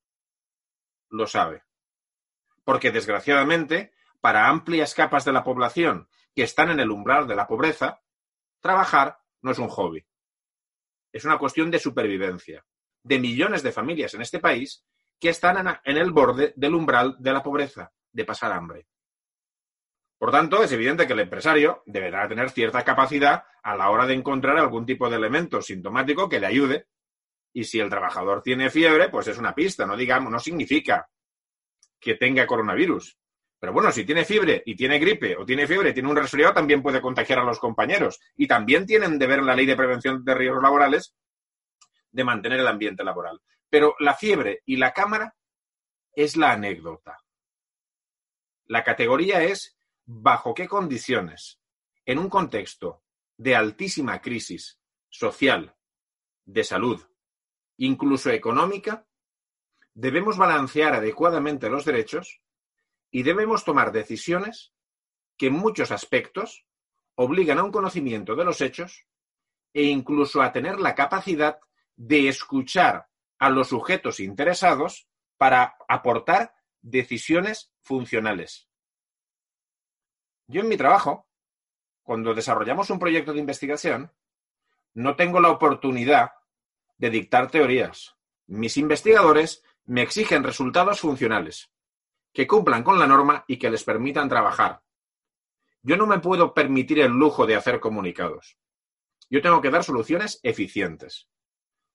Lo sabe. Porque desgraciadamente, para amplias capas de la población que están en el umbral de la pobreza, trabajar no es un hobby. Es una cuestión de supervivencia de millones de familias en este país que están en el borde del umbral de la pobreza, de pasar hambre. Por tanto, es evidente que el empresario deberá tener cierta capacidad a la hora de encontrar algún tipo de elemento sintomático que le ayude. Y si el trabajador tiene fiebre, pues es una pista, no digamos, no significa que tenga coronavirus. Pero bueno, si tiene fiebre y tiene gripe o tiene fiebre tiene un resfriado, también puede contagiar a los compañeros. Y también tienen deber en la ley de prevención de riesgos laborales de mantener el ambiente laboral. Pero la fiebre y la cámara es la anécdota. La categoría es bajo qué condiciones, en un contexto de altísima crisis social, de salud, incluso económica, debemos balancear adecuadamente los derechos y debemos tomar decisiones que en muchos aspectos obligan a un conocimiento de los hechos e incluso a tener la capacidad de escuchar a los sujetos interesados para aportar decisiones funcionales. Yo en mi trabajo, cuando desarrollamos un proyecto de investigación, no tengo la oportunidad de dictar teorías. Mis investigadores me exigen resultados funcionales que cumplan con la norma y que les permitan trabajar. Yo no me puedo permitir el lujo de hacer comunicados. Yo tengo que dar soluciones eficientes.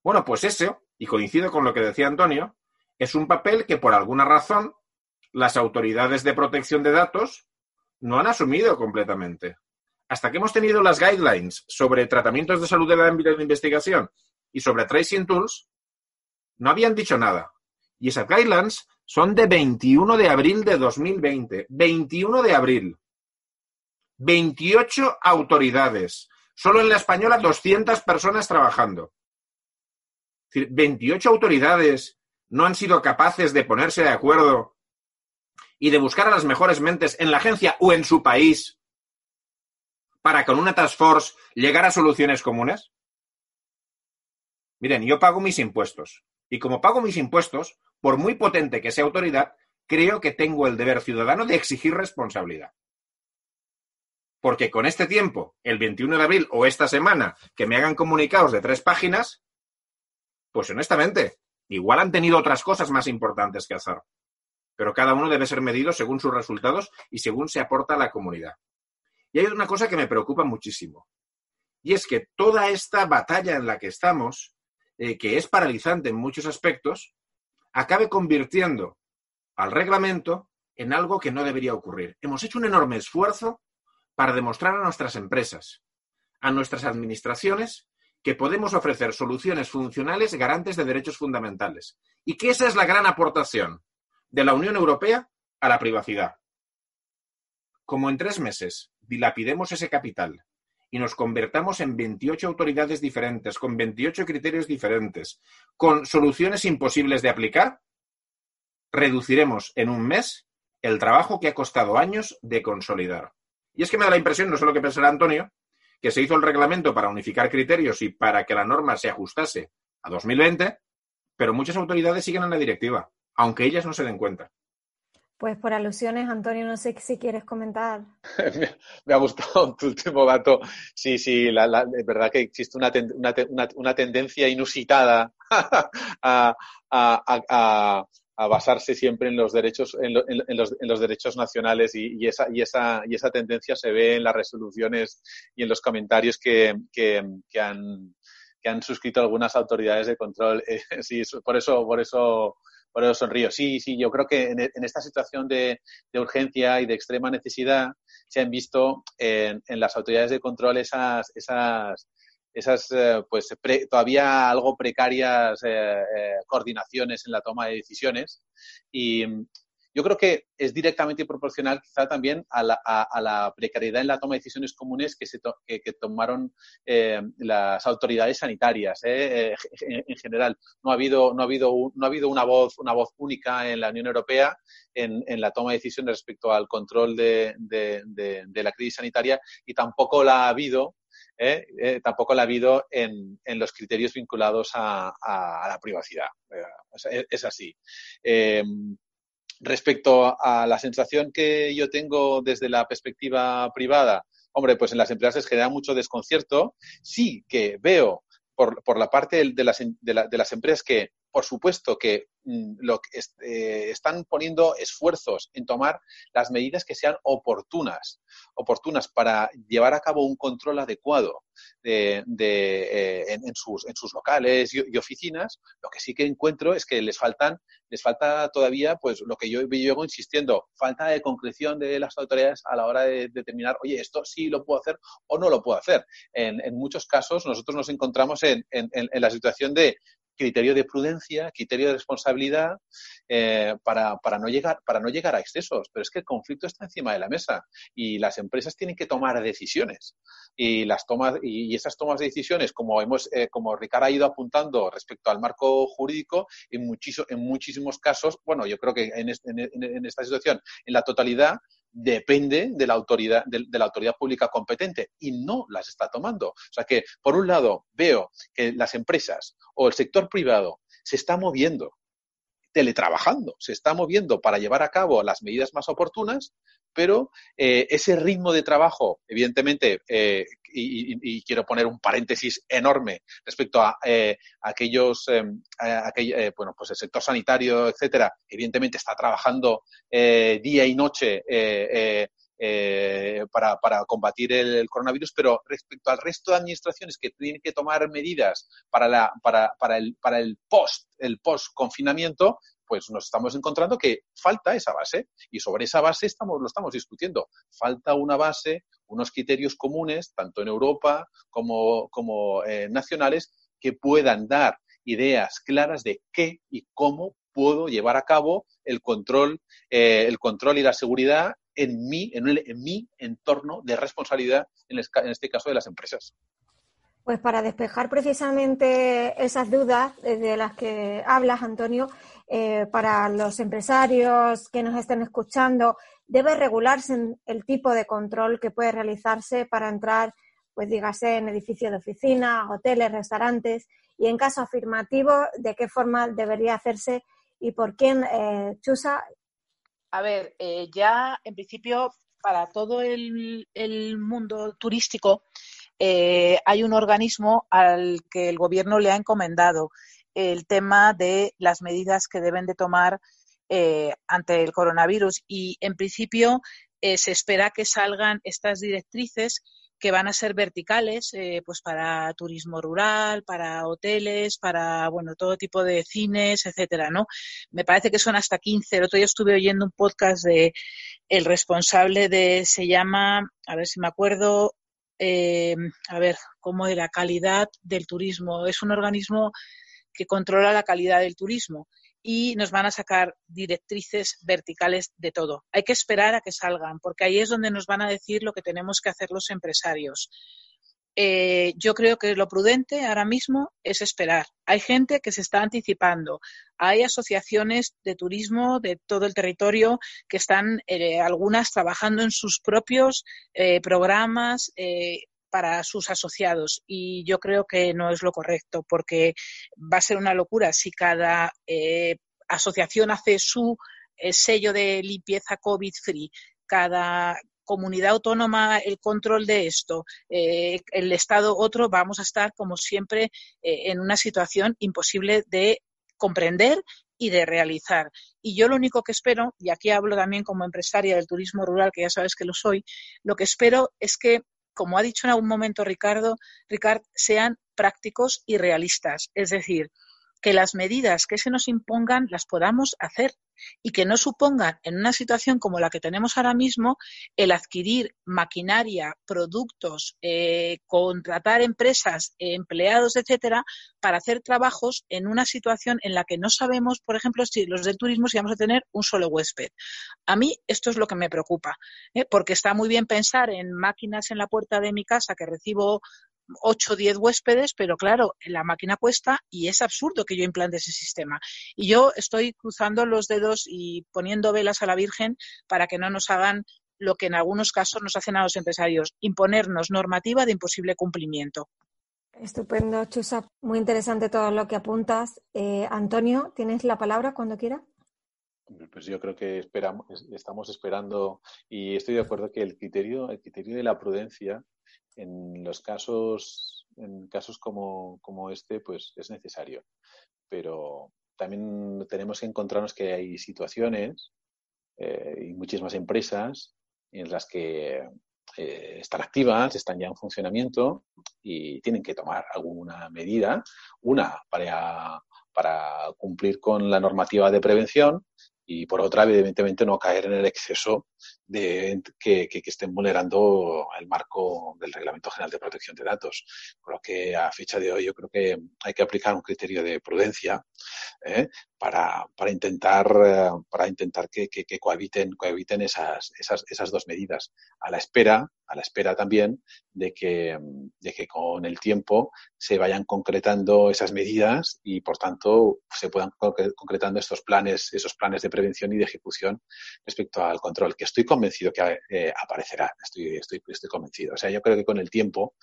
Bueno, pues eso, y coincido con lo que decía Antonio, es un papel que por alguna razón las autoridades de protección de datos no han asumido completamente. Hasta que hemos tenido las guidelines sobre tratamientos de salud del ámbito de investigación y sobre tracing tools, no habían dicho nada. Y esas guidelines son de 21 de abril de 2020. 21 de abril. 28 autoridades. Solo en la española 200 personas trabajando. Es decir, 28 autoridades no han sido capaces de ponerse de acuerdo y de buscar a las mejores mentes en la agencia o en su país para con una task force llegar a soluciones comunes. Miren, yo pago mis impuestos y como pago mis impuestos, por muy potente que sea autoridad, creo que tengo el deber ciudadano de exigir responsabilidad. Porque con este tiempo, el 21 de abril o esta semana, que me hagan comunicados de tres páginas, pues honestamente, igual han tenido otras cosas más importantes que hacer. Pero cada uno debe ser medido según sus resultados y según se aporta a la comunidad. Y hay una cosa que me preocupa muchísimo. Y es que toda esta batalla en la que estamos, eh, que es paralizante en muchos aspectos, acabe convirtiendo al reglamento en algo que no debería ocurrir. Hemos hecho un enorme esfuerzo para demostrar a nuestras empresas, a nuestras administraciones, que podemos ofrecer soluciones funcionales garantes de derechos fundamentales. Y que esa es la gran aportación de la Unión Europea a la privacidad. Como en tres meses dilapidemos ese capital y nos convertamos en 28 autoridades diferentes, con 28 criterios diferentes, con soluciones imposibles de aplicar, reduciremos en un mes el trabajo que ha costado años de consolidar. Y es que me da la impresión, no sé lo que pensará Antonio, que se hizo el reglamento para unificar criterios y para que la norma se ajustase a 2020, pero muchas autoridades siguen en la directiva, aunque ellas no se den cuenta. Pues por alusiones, Antonio, no sé si quieres comentar. me, ha gustado tu último dato. Sí, sí, la, es verdad que existe una, una, tendencia inusitada a, a, basarse siempre en los derechos, en, los, en los, derechos nacionales y, esa, y, esa, y esa tendencia se ve en las resoluciones y en los comentarios que, que, que han que han suscrito algunas autoridades de control. sí, por eso, por eso eso sonrío. Sí, sí, yo creo que en, esta situación de, urgencia y de extrema necesidad se han visto en, las autoridades de control esas, esas, esas eh, pues todavía algo precarias eh, eh, coordinaciones en la toma de decisiones y, yo creo que es directamente proporcional quizá también a la, precariedad en la toma de decisiones comunes que, se que, tomaron eh, las autoridades sanitarias eh, eh, en, general. No ha habido, no ha habido, no ha habido una, voz, una voz única en la Unión Europea en, la toma de decisiones respecto al control de, la crisis sanitaria y tampoco la ha habido tampoco la ha habido en, los criterios vinculados a, la privacidad. es, es, así. Respecto a la sensación que yo tengo desde la perspectiva privada, hombre, pues en las empresas genera mucho desconcierto. Sí que veo por, por la parte de las, de las empresas que por supuesto que mm, lo que eh, están poniendo esfuerzos en tomar las medidas que sean oportunas, oportunas para llevar a cabo un control adecuado de, eh, en, sus, en, sus, locales y, oficinas. Lo que sí que encuentro es que les faltan, les falta todavía, pues lo que yo llevo insistiendo, falta de concreción de las autoridades a la hora de determinar, oye, esto sí lo puedo hacer o no lo puedo hacer. En, muchos casos nosotros nos encontramos en la situación de criterio de prudencia, criterio de responsabilidad eh, para, para, no llegar, para no llegar a excesos. Pero es que el conflicto está encima de la mesa y las empresas tienen que tomar decisiones. Y, las tomas, y esas tomas de decisiones, como, hemos, eh, como Ricardo ha ido apuntando respecto al marco jurídico, en, en muchísimos casos, bueno, yo creo que en, en esta situación, en la totalidad, depende de la autoridad, de, la autoridad pública competente y no las está tomando. O sea que, por un lado, veo que las empresas o el sector privado se está moviendo, teletrabajando, se está moviendo para llevar a cabo las medidas más oportunas, pero eh, ese ritmo de trabajo, evidentemente, eh, y, quiero poner un paréntesis enorme respecto a, eh, aquellos, em, bueno, pues el sector sanitario, etcétera, evidentemente está trabajando día y noche para, para, combatir el, coronavirus, pero respecto al resto de administraciones que tienen que tomar medidas para, la, para, para, el, para el post, el post confinamiento, pues nos estamos encontrando que falta esa base y sobre esa base estamos, lo estamos discutiendo. Falta una base, unos criterios comunes, tanto en Europa como, como eh, nacionales, que puedan dar ideas claras de qué y cómo puedo llevar a cabo el control, eh, el control y la seguridad en mi, en, en mi entorno de responsabilidad, en este caso de las empresas. Pues para despejar precisamente esas dudas de las que hablas, Antonio, eh, para los empresarios que nos estén escuchando, debe regularse el tipo de control que puede realizarse para entrar, pues dígase, en edificios de oficina, hoteles, restaurantes, y en caso afirmativo, de qué forma debería hacerse y por quién, eh, Chusa. A ver, eh, ya en principio para todo el, mundo turístico eh, hay un organismo al que el gobierno le ha encomendado el tema de las medidas que deben de tomar eh, ante el coronavirus. Y en principio se espera que salgan estas directrices que van a ser verticales, pues para turismo rural, para hoteles, para bueno todo tipo de cines, etcétera, ¿no? Me parece que son hasta 15. El otro día estuve oyendo un podcast de el responsable de se llama, a ver si me acuerdo, eh, a ver, como de la calidad del turismo. Es un organismo que controla la calidad del turismo y nos van a sacar directrices verticales de todo. Hay que esperar a que salgan, porque ahí es donde nos van a decir lo que tenemos que hacer los empresarios. Eh, yo creo que lo prudente ahora mismo es esperar. Hay gente que se está anticipando. Hay asociaciones de turismo de todo el territorio que están, eh, algunas trabajando en sus propios eh, programas para sus asociados. Y yo creo que no es lo correcto, porque va a ser una locura si cada asociación hace su el sello de limpieza COVID-free, cada comunidad autónoma el control de esto, eh, el Estado otro, vamos a estar, como siempre, eh, en una situación imposible de comprender y de realizar. Y yo lo único que espero, y aquí hablo también como empresaria del turismo rural, que ya sabes que lo soy, lo que espero es que, como ha dicho en algún momento Ricardo, Ricard, sean prácticos y realistas. Es decir, que las medidas que se nos impongan las podamos hacer y que no supongan en una situación como la que tenemos ahora mismo el adquirir maquinaria, productos, eh, contratar empresas, empleados, etcétera, para hacer trabajos en una situación en la que no sabemos, por ejemplo, si los del turismo si vamos a tener un solo huésped. A mí esto es lo que me preocupa, ¿eh? porque está muy bien pensar en máquinas en la puerta de mi casa que recibo 8 o 10 huéspedes, pero claro, la máquina cuesta y es absurdo que yo implante ese sistema. Y yo estoy cruzando los dedos y poniendo velas a la Virgen para que no nos hagan lo que en algunos casos nos hacen a los empresarios, imponernos normativa de imposible cumplimiento. Estupendo, Chusa. Muy interesante todo lo que apuntas. Eh, Antonio, ¿tienes la palabra cuando quiera? Pues yo creo que esperamos, estamos esperando y estoy de acuerdo que el criterio, el criterio de la prudencia en los casos, en casos como, como este, pues es necesario. Pero también tenemos que encontrarnos que hay situaciones eh, y muchísimas empresas en las que eh, están activas, están ya en funcionamiento y tienen que tomar alguna medida, una para, para cumplir con la normativa de prevención y por otra, evidentemente, no caer en el exceso de que, que, estén vulnerando el marco del Reglamento General de Protección de Datos. Por lo que a fecha de hoy yo creo que hay que aplicar un criterio de prudencia ¿eh? para, para, intentar, para intentar que, que, cohabiten, cohabiten esas, esas, esas dos medidas, a la espera, a la espera también de que, de que con el tiempo se vayan concretando esas medidas y por tanto se puedan concretando estos planes, esos planes de prevención y de ejecución respecto al control, que estoy convencido que eh, aparecerá, estoy, estoy, estoy convencido. O sea, yo creo que con el tiempo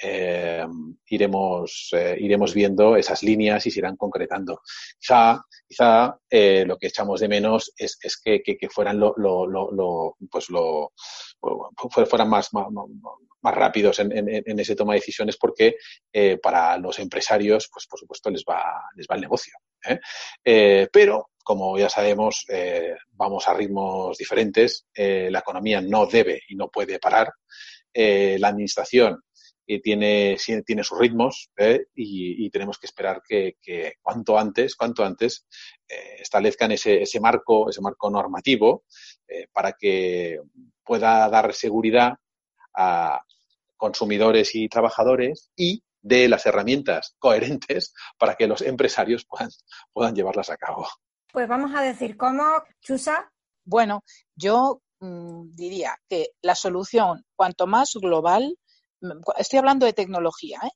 eh, iremos, eh, iremos viendo esas líneas y se irán concretando. Quizá, quizá lo que echamos de menos es, es que, que, fueran lo, lo, lo, pues lo, fueran más, más, más rápidos en, en, en, ese toma de decisiones porque para los empresarios, pues por supuesto les va, les va el negocio. pero como ya sabemos, eh, vamos a ritmos diferentes. Eh, la economía no debe y no puede parar. Eh, la administración tiene, sus ritmos y, tenemos que esperar que, cuanto antes, cuanto antes establezcan ese, marco, ese marco normativo para que pueda dar seguridad a consumidores y trabajadores y de las herramientas coherentes para que los empresarios puedan llevarlas a cabo. Pues vamos a decir, ¿cómo, Chusa? Bueno, yo mmm, diría que la solución, cuanto más global, mm, estoy hablando de tecnología, ¿eh?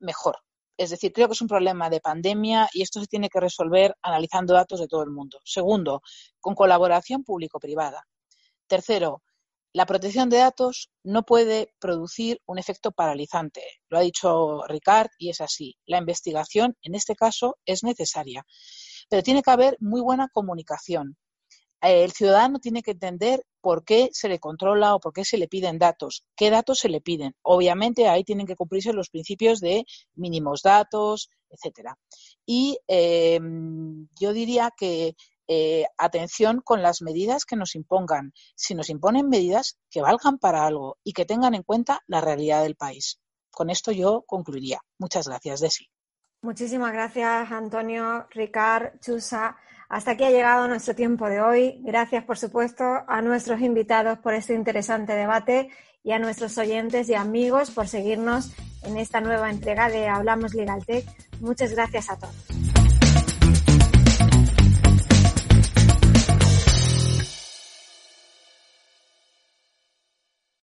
mejor. Es decir, creo que es un problema de pandemia y esto se tiene que resolver analizando datos de todo el mundo. Segundo, con colaboración público-privada. Tercero, la protección de datos no puede producir un efecto paralizante. Lo ha dicho Ricard y es así. La investigación, en este caso, es necesaria pero tiene que haber muy buena comunicación. El ciudadano tiene que entender por qué se le controla o por qué se le piden datos, qué datos se le piden. Obviamente ahí tienen que cumplirse los principios de mínimos datos, etcétera. Y eh, yo diría que eh, atención con las medidas que nos impongan. Si nos imponen medidas que valgan para algo y que tengan en cuenta la realidad del país. Con esto yo concluiría. Muchas gracias, Desi. Muchísimas gracias, Antonio, Ricard, Chusa. Hasta aquí ha llegado nuestro tiempo de hoy. Gracias, por supuesto, a nuestros invitados por este interesante debate y a nuestros oyentes y amigos por seguirnos en esta nueva entrega de Hablamos Legal Tech. Muchas gracias a todos.